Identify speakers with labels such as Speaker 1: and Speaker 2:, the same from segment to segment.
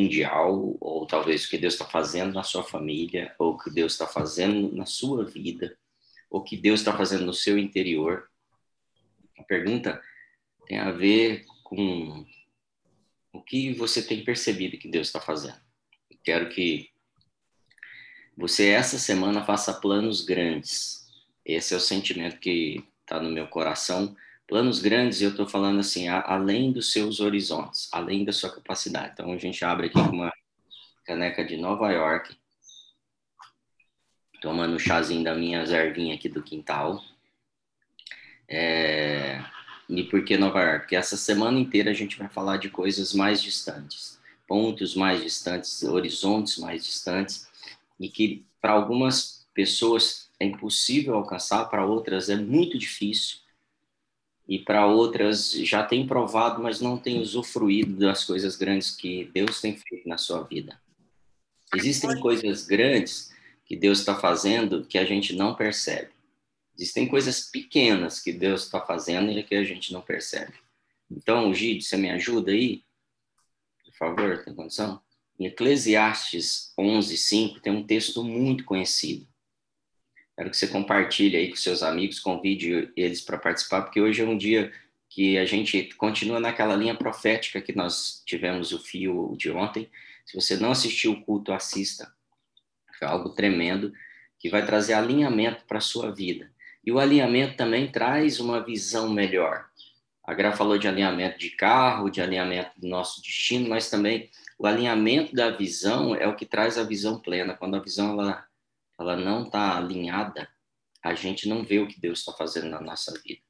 Speaker 1: mundial, ou talvez o que Deus está fazendo na sua família, ou o que Deus está fazendo na sua vida, ou o que Deus está fazendo no seu interior. A pergunta tem a ver com o que você tem percebido que Deus está fazendo. Eu quero que você essa semana faça planos grandes. Esse é o sentimento que está no meu coração. Planos grandes, eu estou falando assim, a, além dos seus horizontes, além da sua capacidade. Então a gente abre aqui uma caneca de Nova York, tomando o chazinho da minha ervinha aqui do quintal. É, e por que Nova York? Porque essa semana inteira a gente vai falar de coisas mais distantes, pontos mais distantes, horizontes mais distantes, e que para algumas pessoas é impossível alcançar, para outras é muito difícil, e para outras já tem provado, mas não tem usufruído das coisas grandes que Deus tem feito na sua vida. Existem coisas grandes que Deus está fazendo que a gente não percebe. Existem coisas pequenas que Deus está fazendo e que a gente não percebe. Então, Gide, você me ajuda aí? Por favor, tem condição? Em Eclesiastes 11, 5, tem um texto muito conhecido. Quero que você compartilhe aí com seus amigos, convide eles para participar, porque hoje é um dia que a gente continua naquela linha profética que nós tivemos o fio de ontem. Se você não assistiu o culto, assista. Foi algo tremendo que vai trazer alinhamento para a sua vida. E o alinhamento também traz uma visão melhor. A Gra falou de alinhamento de carro, de alinhamento do nosso destino, mas também o alinhamento da visão é o que traz a visão plena. Quando a visão ela, ela não está alinhada, a gente não vê o que Deus está fazendo na nossa vida.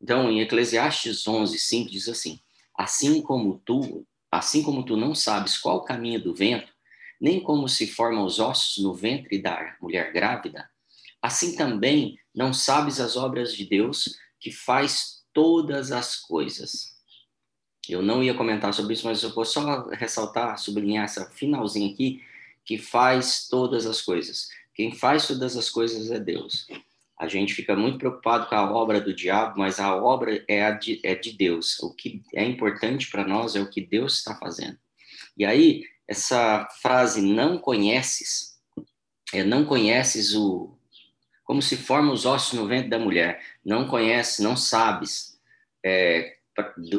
Speaker 1: Então, em Eclesiastes 11, 5 diz assim: Assim como tu, assim como tu não sabes qual o caminho do vento, nem como se formam os ossos no ventre da mulher grávida, assim também não sabes as obras de Deus que faz todas as coisas. Eu não ia comentar sobre isso, mas eu vou só ressaltar, sublinhar essa finalzinha aqui, que faz todas as coisas. Quem faz todas as coisas é Deus. A gente fica muito preocupado com a obra do diabo, mas a obra é, de, é de Deus. O que é importante para nós é o que Deus está fazendo. E aí, essa frase não conheces, é não conheces o, como se formam os ossos no ventre da mulher. Não conheces, não sabes é,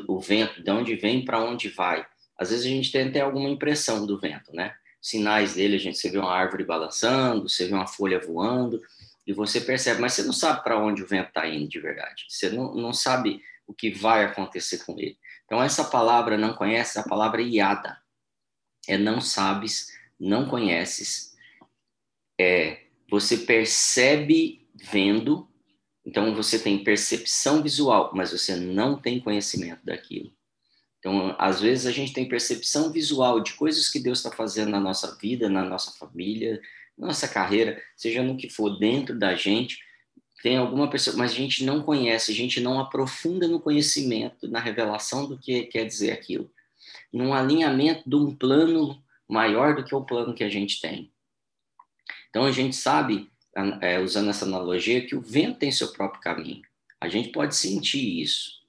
Speaker 1: o vento, de onde vem para onde vai. Às vezes a gente tem até alguma impressão do vento, né? Sinais dele, a gente você vê uma árvore balançando, você vê uma folha voando, e você percebe, mas você não sabe para onde o vento está indo de verdade. Você não, não sabe o que vai acontecer com ele. Então, essa palavra não conhece, a palavra iada. É não sabes, não conheces, é você percebe vendo, então você tem percepção visual, mas você não tem conhecimento daquilo. Então, às vezes a gente tem percepção visual de coisas que Deus está fazendo na nossa vida, na nossa família, na nossa carreira, seja no que for dentro da gente, tem alguma pessoa, mas a gente não conhece, a gente não aprofunda no conhecimento, na revelação do que quer dizer aquilo, num alinhamento de um plano maior do que o plano que a gente tem. Então a gente sabe, é, usando essa analogia, que o vento tem seu próprio caminho. A gente pode sentir isso.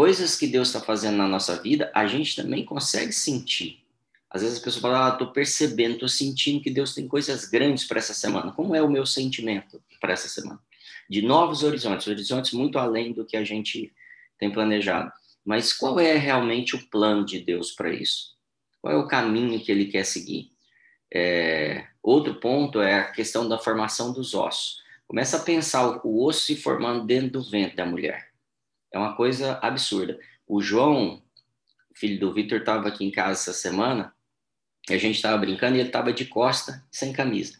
Speaker 1: Coisas que Deus está fazendo na nossa vida, a gente também consegue sentir. Às vezes a pessoa fala, ah, percebendo, estou sentindo que Deus tem coisas grandes para essa semana. Como é o meu sentimento para essa semana? De novos horizontes, horizontes muito além do que a gente tem planejado. Mas qual é realmente o plano de Deus para isso? Qual é o caminho que ele quer seguir? É, outro ponto é a questão da formação dos ossos. Começa a pensar o osso se formando dentro do ventre da mulher. É uma coisa absurda. O João, filho do Vitor, estava aqui em casa essa semana, e a gente estava brincando e ele estava de costa, sem camisa.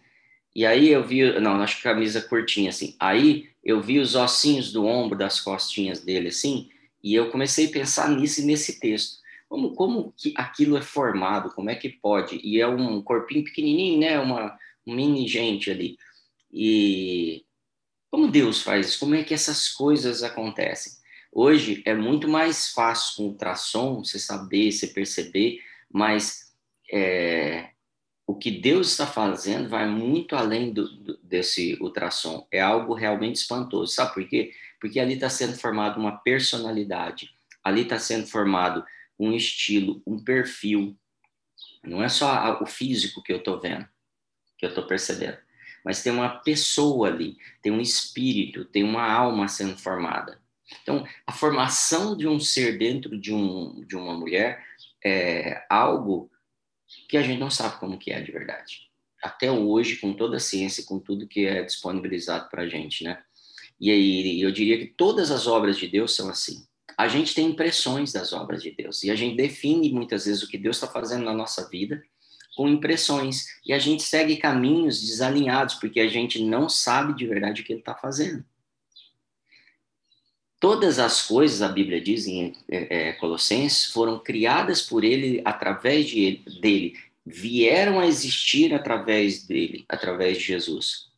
Speaker 1: E aí eu vi, não, acho que camisa curtinha assim. Aí eu vi os ossinhos do ombro, das costinhas dele assim, e eu comecei a pensar nisso e nesse texto. Como, como que aquilo é formado? Como é que pode? E é um corpinho pequenininho, né? Uma um mini gente ali. E como Deus faz isso? Como é que essas coisas acontecem? Hoje é muito mais fácil com ultrassom você saber, você perceber, mas é, o que Deus está fazendo vai muito além do, do, desse ultrassom. É algo realmente espantoso. Sabe por quê? Porque ali está sendo formada uma personalidade, ali está sendo formado um estilo, um perfil. Não é só o físico que eu estou vendo, que eu estou percebendo, mas tem uma pessoa ali, tem um espírito, tem uma alma sendo formada. Então, a formação de um ser dentro de, um, de uma mulher é algo que a gente não sabe como que é de verdade. Até hoje, com toda a ciência, com tudo que é disponibilizado para a gente, né? E aí, eu diria que todas as obras de Deus são assim. A gente tem impressões das obras de Deus e a gente define muitas vezes o que Deus está fazendo na nossa vida com impressões e a gente segue caminhos desalinhados porque a gente não sabe de verdade o que Ele está fazendo. Todas as coisas, a Bíblia diz em é, é, Colossenses, foram criadas por ele, através de ele, dele, vieram a existir através dele, através de Jesus.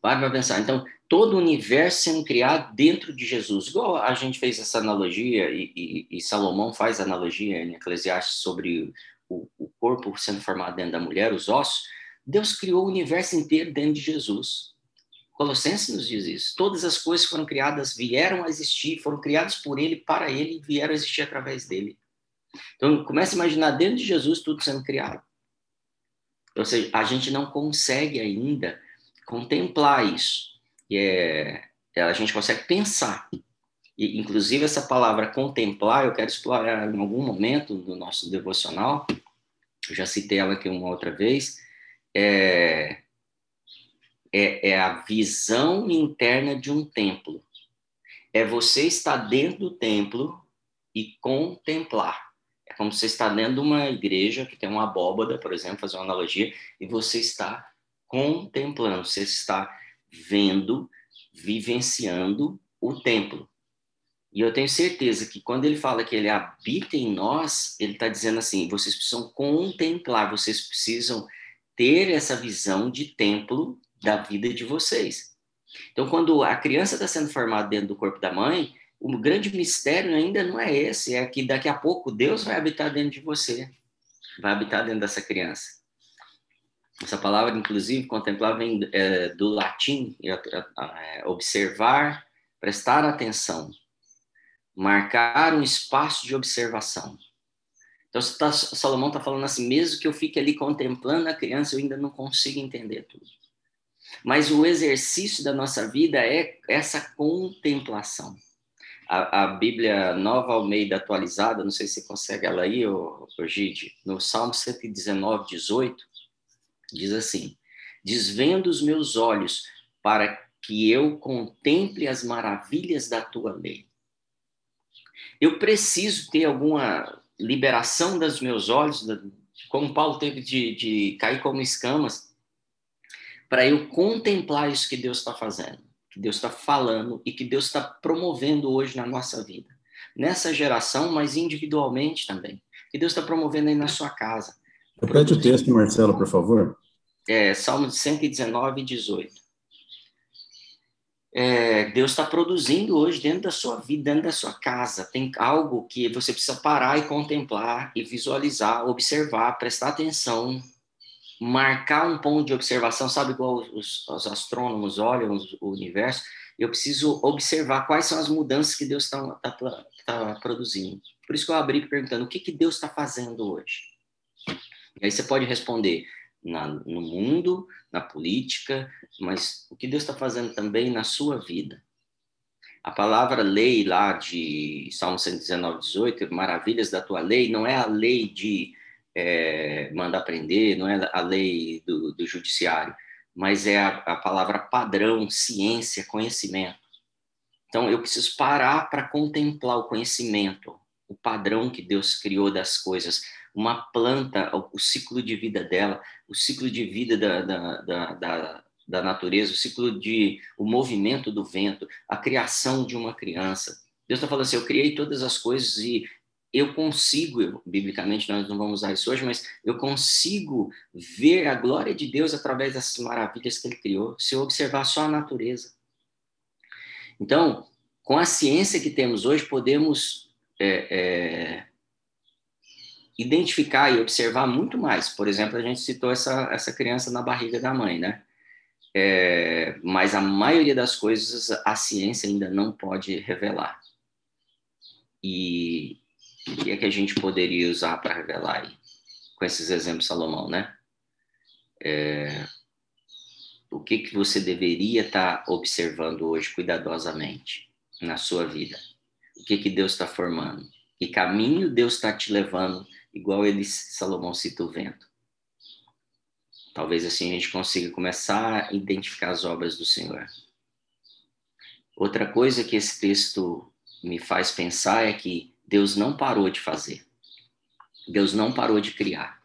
Speaker 1: Para para pensar. Então, todo o universo sendo criado dentro de Jesus. Igual a gente fez essa analogia, e, e, e Salomão faz analogia em Eclesiastes sobre o, o corpo sendo formado dentro da mulher, os ossos. Deus criou o universo inteiro dentro de Jesus. Colossenses nos diz isso. Todas as coisas foram criadas, vieram a existir, foram criadas por ele, para ele, e vieram a existir através dele. Então, comece a imaginar dentro de Jesus tudo sendo criado. Ou seja, a gente não consegue ainda contemplar isso. E é, é, a gente consegue pensar. E, inclusive, essa palavra contemplar, eu quero explorar em algum momento do nosso devocional. Eu já citei ela aqui uma outra vez. É, é, é a visão interna de um templo. É você estar dentro do templo e contemplar. É como você está dentro de uma igreja que tem uma abóbada, por exemplo, fazer uma analogia, e você está contemplando, você está vendo, vivenciando o templo. E eu tenho certeza que quando ele fala que ele habita em nós, ele está dizendo assim: vocês precisam contemplar, vocês precisam ter essa visão de templo da vida de vocês. Então, quando a criança está sendo formada dentro do corpo da mãe, o grande mistério ainda não é esse, é que daqui a pouco Deus vai habitar dentro de você, vai habitar dentro dessa criança. Essa palavra, inclusive, contemplar vem é, do latim, é, é, observar, prestar atenção, marcar um espaço de observação. Então, tá, Salomão está falando assim, mesmo que eu fique ali contemplando a criança, eu ainda não consigo entender tudo. Mas o exercício da nossa vida é essa contemplação. A, a Bíblia Nova Almeida atualizada, não sei se você consegue ela aí, ô, ô Gide, no Salmo 119, 18, diz assim: Desvendo os meus olhos para que eu contemple as maravilhas da tua lei. Eu preciso ter alguma liberação dos meus olhos, como Paulo teve de, de cair como escamas, para eu contemplar isso que Deus está fazendo, que Deus está falando e que Deus está promovendo hoje na nossa vida. Nessa geração, mas individualmente também. Que Deus está promovendo aí na sua casa.
Speaker 2: Repete o texto, Marcelo, por favor.
Speaker 1: É, Salmo 119, 18. É, Deus está produzindo hoje dentro da sua vida, dentro da sua casa. Tem algo que você precisa parar e contemplar e visualizar, observar, prestar atenção, marcar um ponto de observação, sabe igual os, os astrônomos olham o universo, eu preciso observar quais são as mudanças que Deus está tá, tá produzindo. Por isso que eu abri perguntando, o que, que Deus está fazendo hoje? E aí você pode responder, na, no mundo, na política, mas o que Deus está fazendo também na sua vida. A palavra lei lá de Salmo 119, 18, maravilhas da tua lei, não é a lei de é, manda prender, não é a lei do, do judiciário, mas é a, a, palavra padrão, ciência, conhecimento. Então, eu preciso parar para contemplar o conhecimento, o padrão que Deus criou das coisas. Uma planta, o, ciclo de vida dela, o ciclo de vida da, da, da, da, da natureza, o ciclo de, o movimento do vento, a criação de uma criança. Deus está falando assim: eu criei todas as coisas e eu consigo, biblicamente nós não vamos usar isso hoje, mas eu consigo ver a glória de Deus através dessas maravilhas que ele criou, se eu observar só a natureza. Então, com a ciência que temos hoje, podemos é, é, identificar e observar muito mais. Por exemplo, a gente citou essa, essa criança na barriga da mãe, né? É, mas a maioria das coisas a ciência ainda não pode revelar. E, o que é que a gente poderia usar para revelar aí? com esses exemplos Salomão, né? É, o que, que você deveria estar tá observando hoje cuidadosamente na sua vida? O que, que Deus está formando? Que caminho Deus está te levando, igual ele, Salomão cita o vento? Talvez assim a gente consiga começar a identificar as obras do Senhor. Outra coisa que esse texto me faz pensar é que Deus não parou de fazer. Deus não parou de criar.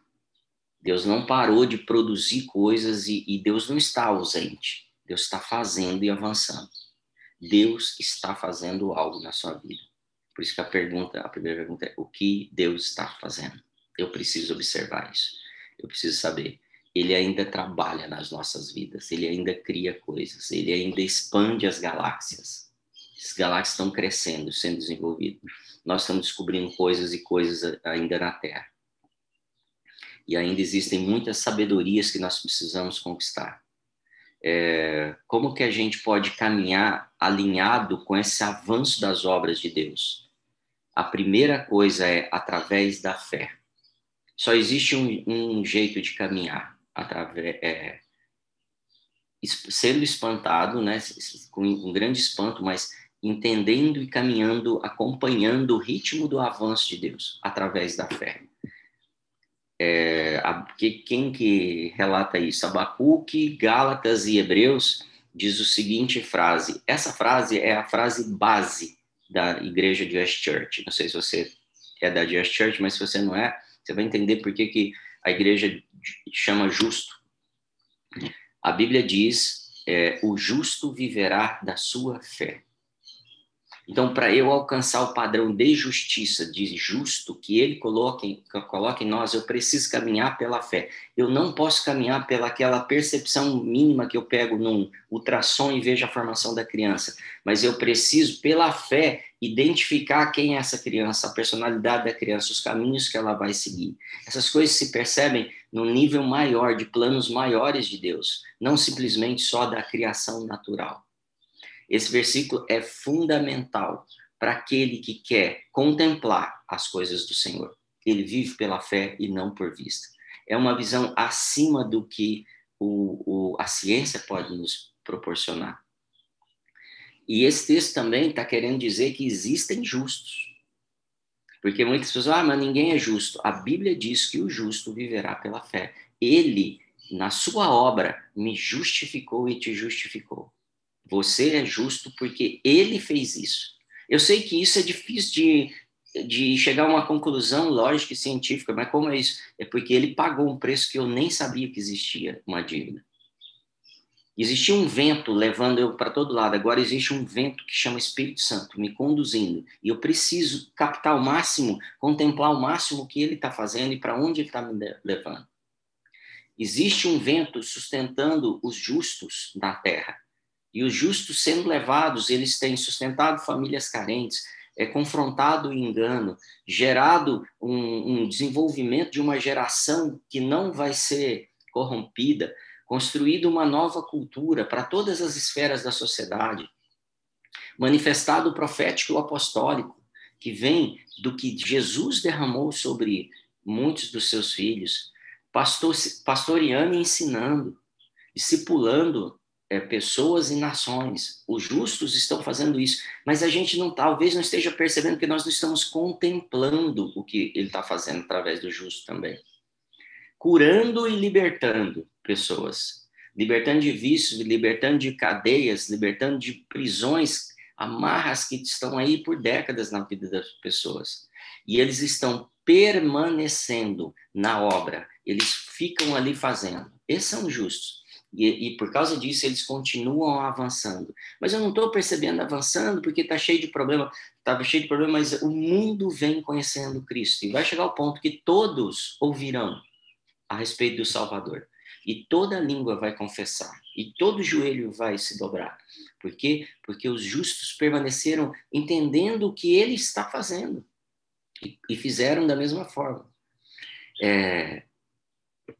Speaker 1: Deus não parou de produzir coisas e, e Deus não está ausente. Deus está fazendo e avançando. Deus está fazendo algo na sua vida. Por isso que a pergunta, a primeira pergunta é: o que Deus está fazendo? Eu preciso observar isso. Eu preciso saber. Ele ainda trabalha nas nossas vidas, ele ainda cria coisas, ele ainda expande as galáxias. As galáxias estão crescendo, sendo desenvolvidas. Nós estamos descobrindo coisas e coisas ainda na Terra. E ainda existem muitas sabedorias que nós precisamos conquistar. É, como que a gente pode caminhar alinhado com esse avanço das obras de Deus? A primeira coisa é através da fé. Só existe um, um jeito de caminhar, através, é, sendo espantado, né, com um grande espanto, mas entendendo e caminhando, acompanhando o ritmo do avanço de Deus através da fé. É, a, que, quem que relata isso? Abacuque, Gálatas e Hebreus diz o seguinte frase. Essa frase é a frase base da igreja de West Church. Não sei se você é da Just Church, mas se você não é, você vai entender por que, que a igreja chama justo. A Bíblia diz: é, o justo viverá da sua fé. Então, para eu alcançar o padrão de justiça, de justo, que ele coloque, coloque em nós, eu preciso caminhar pela fé. Eu não posso caminhar pelaquela percepção mínima que eu pego num ultrassom e vejo a formação da criança. Mas eu preciso, pela fé, identificar quem é essa criança, a personalidade da criança, os caminhos que ela vai seguir. Essas coisas se percebem no nível maior, de planos maiores de Deus, não simplesmente só da criação natural. Esse versículo é fundamental para aquele que quer contemplar as coisas do Senhor. Ele vive pela fé e não por vista. É uma visão acima do que o, o, a ciência pode nos proporcionar. E esse texto também está querendo dizer que existem justos. Porque muitas pessoas, ah, mas ninguém é justo. A Bíblia diz que o justo viverá pela fé. Ele, na sua obra, me justificou e te justificou. Você é justo porque ele fez isso. Eu sei que isso é difícil de, de chegar a uma conclusão lógica e científica, mas como é isso? É porque ele pagou um preço que eu nem sabia que existia uma dívida. Existia um vento levando eu para todo lado, agora existe um vento que chama Espírito Santo me conduzindo, e eu preciso captar o máximo, contemplar o máximo que ele está fazendo e para onde ele está me levando. Existe um vento sustentando os justos na terra, e os justos sendo levados, eles têm sustentado famílias carentes, é, confrontado o engano, gerado um, um desenvolvimento de uma geração que não vai ser corrompida, construído uma nova cultura para todas as esferas da sociedade, manifestado o profético e o apostólico, que vem do que Jesus derramou sobre muitos dos seus filhos, pastor, pastoreando e ensinando, discipulando é, pessoas e nações. Os justos estão fazendo isso, mas a gente não talvez não esteja percebendo que nós não estamos contemplando o que ele está fazendo através do justo também. Curando e libertando pessoas, libertando de vícios, libertando de cadeias, libertando de prisões, amarras que estão aí por décadas na vida das pessoas. E eles estão permanecendo na obra, eles ficam ali fazendo. Esses são justos. E, e, por causa disso eles continuam avançando. Mas eu não estou percebendo avançando porque está cheio de problema, estava cheio de problema, mas o mundo vem conhecendo Cristo e vai chegar ao ponto que todos ouvirão a respeito do Salvador e toda língua vai confessar e todo joelho vai se dobrar. Por quê? Porque os justos permaneceram entendendo o que Ele está fazendo e, e fizeram da mesma forma. É,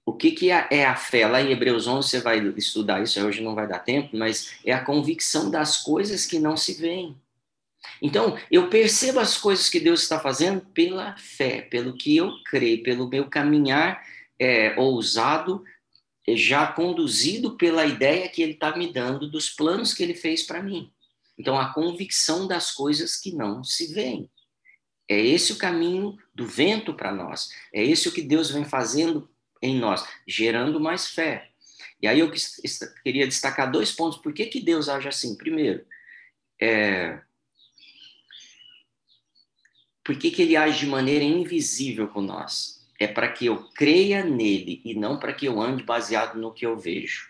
Speaker 1: o que, que é, é a fé? Lá em Hebreus 11 você vai estudar isso, hoje não vai dar tempo, mas é a convicção das coisas que não se veem. Então, eu percebo as coisas que Deus está fazendo pela fé, pelo que eu creio, pelo meu caminhar é, ousado, já conduzido pela ideia que Ele está me dando dos planos que Ele fez para mim. Então, a convicção das coisas que não se veem. É esse o caminho do vento para nós. É esse o que Deus vem fazendo em nós, gerando mais fé. E aí eu queria destacar dois pontos. Por que, que Deus age assim? Primeiro, é... por que, que ele age de maneira invisível com nós? É para que eu creia nele e não para que eu ande baseado no que eu vejo.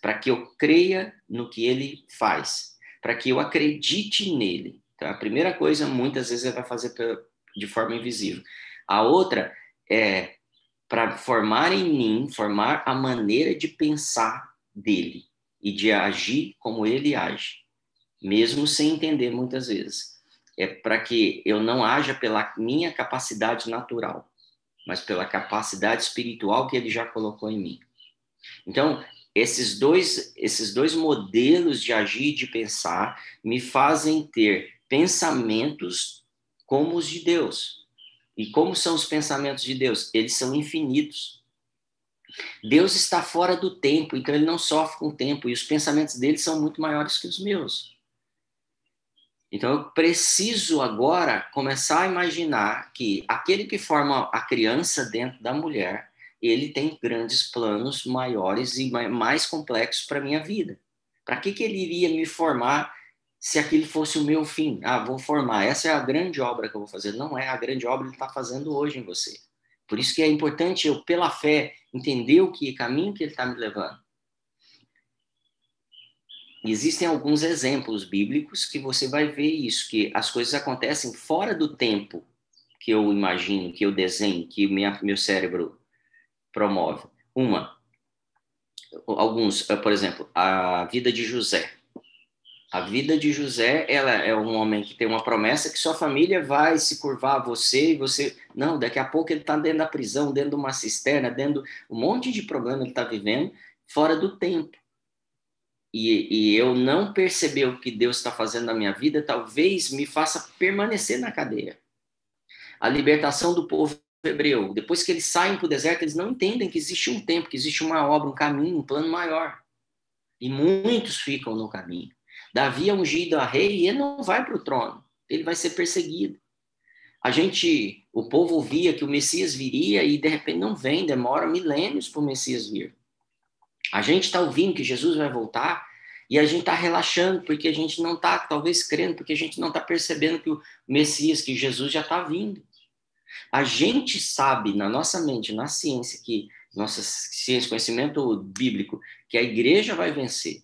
Speaker 1: Para que eu creia no que ele faz. Para que eu acredite nele. Então, a primeira coisa, muitas vezes, ele vai fazer de forma invisível. A outra é para formar em mim, formar a maneira de pensar dele e de agir como ele age, mesmo sem entender muitas vezes. É para que eu não haja pela minha capacidade natural, mas pela capacidade espiritual que ele já colocou em mim. Então, esses dois, esses dois modelos de agir e de pensar me fazem ter pensamentos como os de Deus. E como são os pensamentos de Deus? Eles são infinitos. Deus está fora do tempo, então ele não sofre com o tempo, e os pensamentos dele são muito maiores que os meus. Então eu preciso agora começar a imaginar que aquele que forma a criança dentro da mulher, ele tem grandes planos maiores e mais complexos para minha vida. Para que, que ele iria me formar se aquilo fosse o meu fim. Ah, vou formar, essa é a grande obra que eu vou fazer. Não é a grande obra que ele está fazendo hoje em você. Por isso que é importante eu, pela fé, entender o que caminho que ele está me levando. Existem alguns exemplos bíblicos que você vai ver isso, que as coisas acontecem fora do tempo que eu imagino, que eu desenho, que minha, meu cérebro promove. Uma, alguns, por exemplo, a vida de José. A vida de José, ela é um homem que tem uma promessa que sua família vai se curvar a você e você. Não, daqui a pouco ele está dentro da prisão, dentro de uma cisterna, dentro de um monte de problema ele está vivendo, fora do tempo. E, e eu não perceber o que Deus está fazendo na minha vida, talvez me faça permanecer na cadeia. A libertação do povo hebreu, depois que eles saem para o deserto, eles não entendem que existe um tempo, que existe uma obra, um caminho, um plano maior. E muitos ficam no caminho. Davi é ungido a rei e ele não vai para o trono, ele vai ser perseguido. A gente, o povo via que o Messias viria e de repente não vem, demora milênios para o Messias vir. A gente está ouvindo que Jesus vai voltar e a gente está relaxando porque a gente não está, talvez, crendo, porque a gente não está percebendo que o Messias, que Jesus já está vindo. A gente sabe na nossa mente, na ciência, que nossa ciência, conhecimento bíblico, que a igreja vai vencer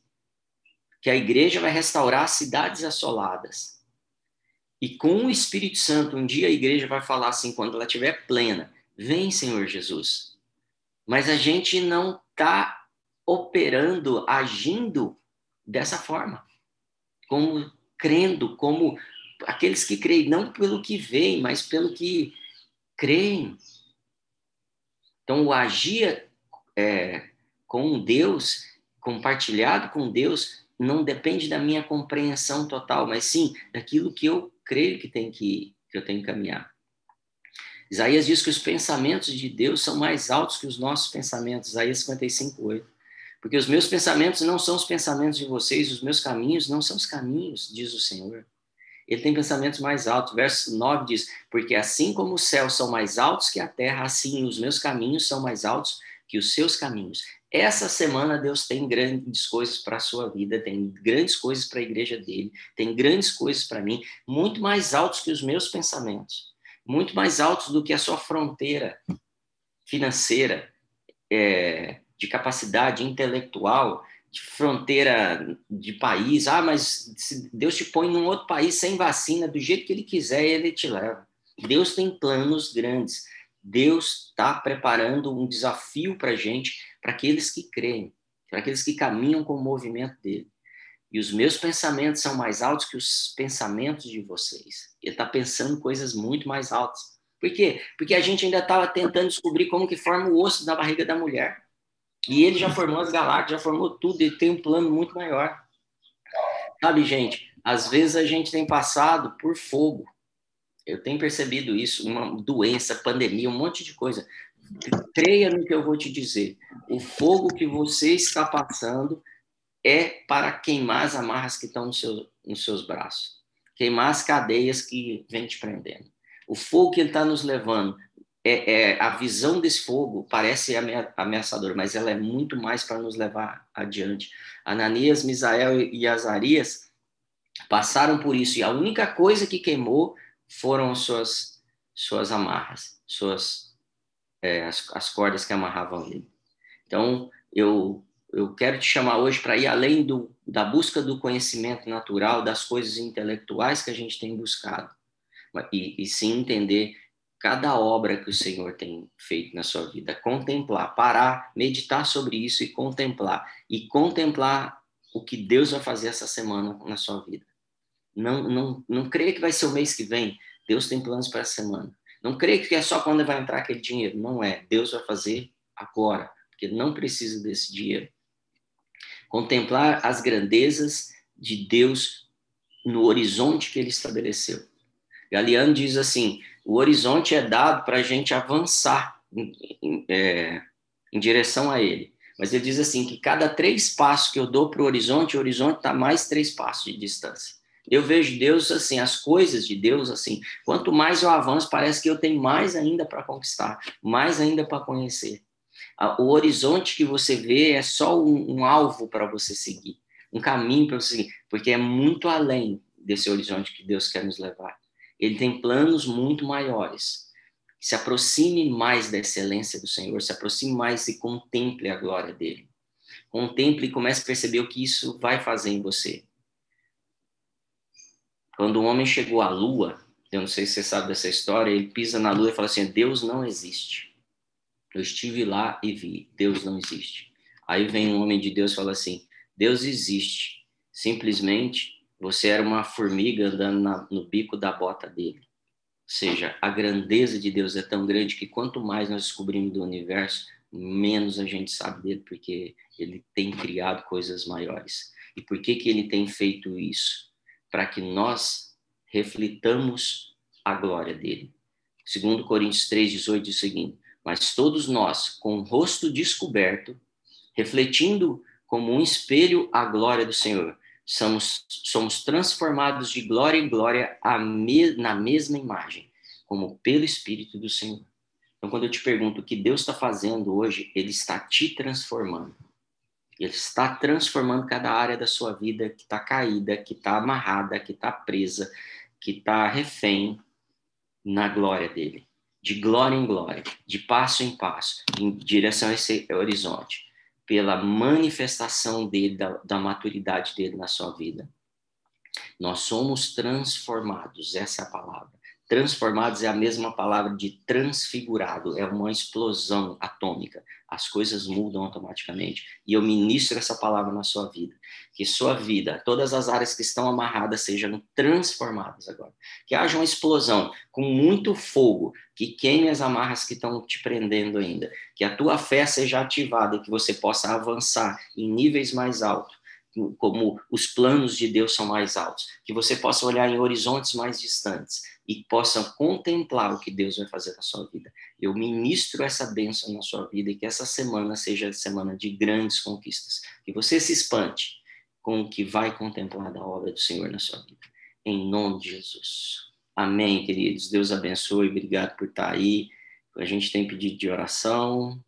Speaker 1: que a igreja vai restaurar cidades assoladas. E com o Espírito Santo, um dia a igreja vai falar assim, quando ela estiver plena: Vem, Senhor Jesus. Mas a gente não está operando, agindo dessa forma, como crendo, como aqueles que creem, não pelo que veem, mas pelo que creem. Então, o agir é, com Deus, compartilhado com Deus, não depende da minha compreensão total, mas sim daquilo que eu creio que, tem que, que eu tenho que caminhar. Isaías diz que os pensamentos de Deus são mais altos que os nossos pensamentos, Isaías 55, 8. Porque os meus pensamentos não são os pensamentos de vocês, os meus caminhos não são os caminhos, diz o Senhor. Ele tem pensamentos mais altos. Verso 9 diz: Porque assim como os céus são mais altos que a terra, assim os meus caminhos são mais altos que os seus caminhos. Essa semana Deus tem grandes coisas para a sua vida, tem grandes coisas para a igreja dele, tem grandes coisas para mim, muito mais altos que os meus pensamentos, muito mais altos do que a sua fronteira financeira, é, de capacidade intelectual, de fronteira de país. Ah, mas se Deus te põe num outro país sem vacina, do jeito que ele quiser, ele te leva. Deus tem planos grandes. Deus está preparando um desafio para a gente, para aqueles que creem, para aqueles que caminham com o movimento dele. E os meus pensamentos são mais altos que os pensamentos de vocês. Ele está pensando coisas muito mais altas. Por quê? Porque a gente ainda estava tentando descobrir como que forma o osso da barriga da mulher. E ele já formou as galáxias, já formou tudo, ele tem um plano muito maior. Sabe, gente, às vezes a gente tem passado por fogo. Eu tenho percebido isso, uma doença, pandemia, um monte de coisa. Creia no que eu vou te dizer. O fogo que você está passando é para queimar as amarras que estão no seu, nos seus braços, queimar as cadeias que vem te prendendo. O fogo que ele está nos levando, é, é, a visão desse fogo parece ameaçador, mas ela é muito mais para nos levar adiante. Ananias, Misael e Azarias passaram por isso, e a única coisa que queimou foram as suas, suas amarras, suas, é, as, as cordas que amarravam ele. Então, eu eu quero te chamar hoje para ir além do, da busca do conhecimento natural, das coisas intelectuais que a gente tem buscado, e, e sim entender cada obra que o Senhor tem feito na sua vida. Contemplar, parar, meditar sobre isso e contemplar. E contemplar o que Deus vai fazer essa semana na sua vida. Não, não, não creia que vai ser o mês que vem. Deus tem planos para essa semana. Não creia que é só quando vai entrar aquele dinheiro. Não é. Deus vai fazer agora, porque não precisa desse dinheiro contemplar as grandezas de Deus no horizonte que ele estabeleceu. Galeano diz assim: o horizonte é dado para a gente avançar em, em, é, em, direção a ele. Mas ele diz assim: que cada três passos que eu dou para o horizonte, o horizonte está mais três passos de distância. Eu vejo Deus assim, as coisas de Deus assim. Quanto mais eu avanço, parece que eu tenho mais ainda para conquistar, mais ainda para conhecer o horizonte que você vê é só um, um alvo para você seguir, um caminho para você seguir, porque é muito além desse horizonte que Deus quer nos levar. Ele tem planos muito maiores. Se aproxime mais da excelência do Senhor, se aproxime mais e contemple a glória dele. Contemple e comece a perceber o que isso vai fazer em você. Quando o homem chegou à lua, eu não sei se você sabe dessa história, ele pisa na lua e fala assim: Deus não existe. Eu estive lá e vi, Deus não existe. Aí vem um homem de Deus e fala assim: Deus existe. Simplesmente você era uma formiga andando na, no bico da bota dele. Ou seja, a grandeza de Deus é tão grande que quanto mais nós descobrimos do universo, menos a gente sabe dele, porque ele tem criado coisas maiores. E por que, que ele tem feito isso? Para que nós reflitamos a glória dele. Segundo Coríntios 3,18 diz o seguinte, mas todos nós, com o rosto descoberto, refletindo como um espelho a glória do Senhor, somos, somos transformados de glória em glória me, na mesma imagem, como pelo Espírito do Senhor. Então, quando eu te pergunto o que Deus está fazendo hoje, Ele está te transformando. Ele está transformando cada área da sua vida que está caída, que está amarrada, que está presa, que está refém na glória dele de glória em glória, de passo em passo, em direção a esse horizonte, pela manifestação dele, da, da maturidade dele na sua vida. Nós somos transformados, essa é a palavra. Transformados é a mesma palavra de transfigurado, é uma explosão atômica. As coisas mudam automaticamente. E eu ministro essa palavra na sua vida. Que sua vida, todas as áreas que estão amarradas, sejam transformadas agora. Que haja uma explosão com muito fogo, que queime as amarras que estão te prendendo ainda. Que a tua fé seja ativada e que você possa avançar em níveis mais altos como os planos de Deus são mais altos, que você possa olhar em horizontes mais distantes e possa contemplar o que Deus vai fazer na sua vida. Eu ministro essa bênção na sua vida e que essa semana seja semana de grandes conquistas, que você se espante com o que vai contemplar da obra do Senhor na sua vida. Em nome de Jesus. Amém, queridos. Deus abençoe. Obrigado por estar aí. A gente tem pedido de oração.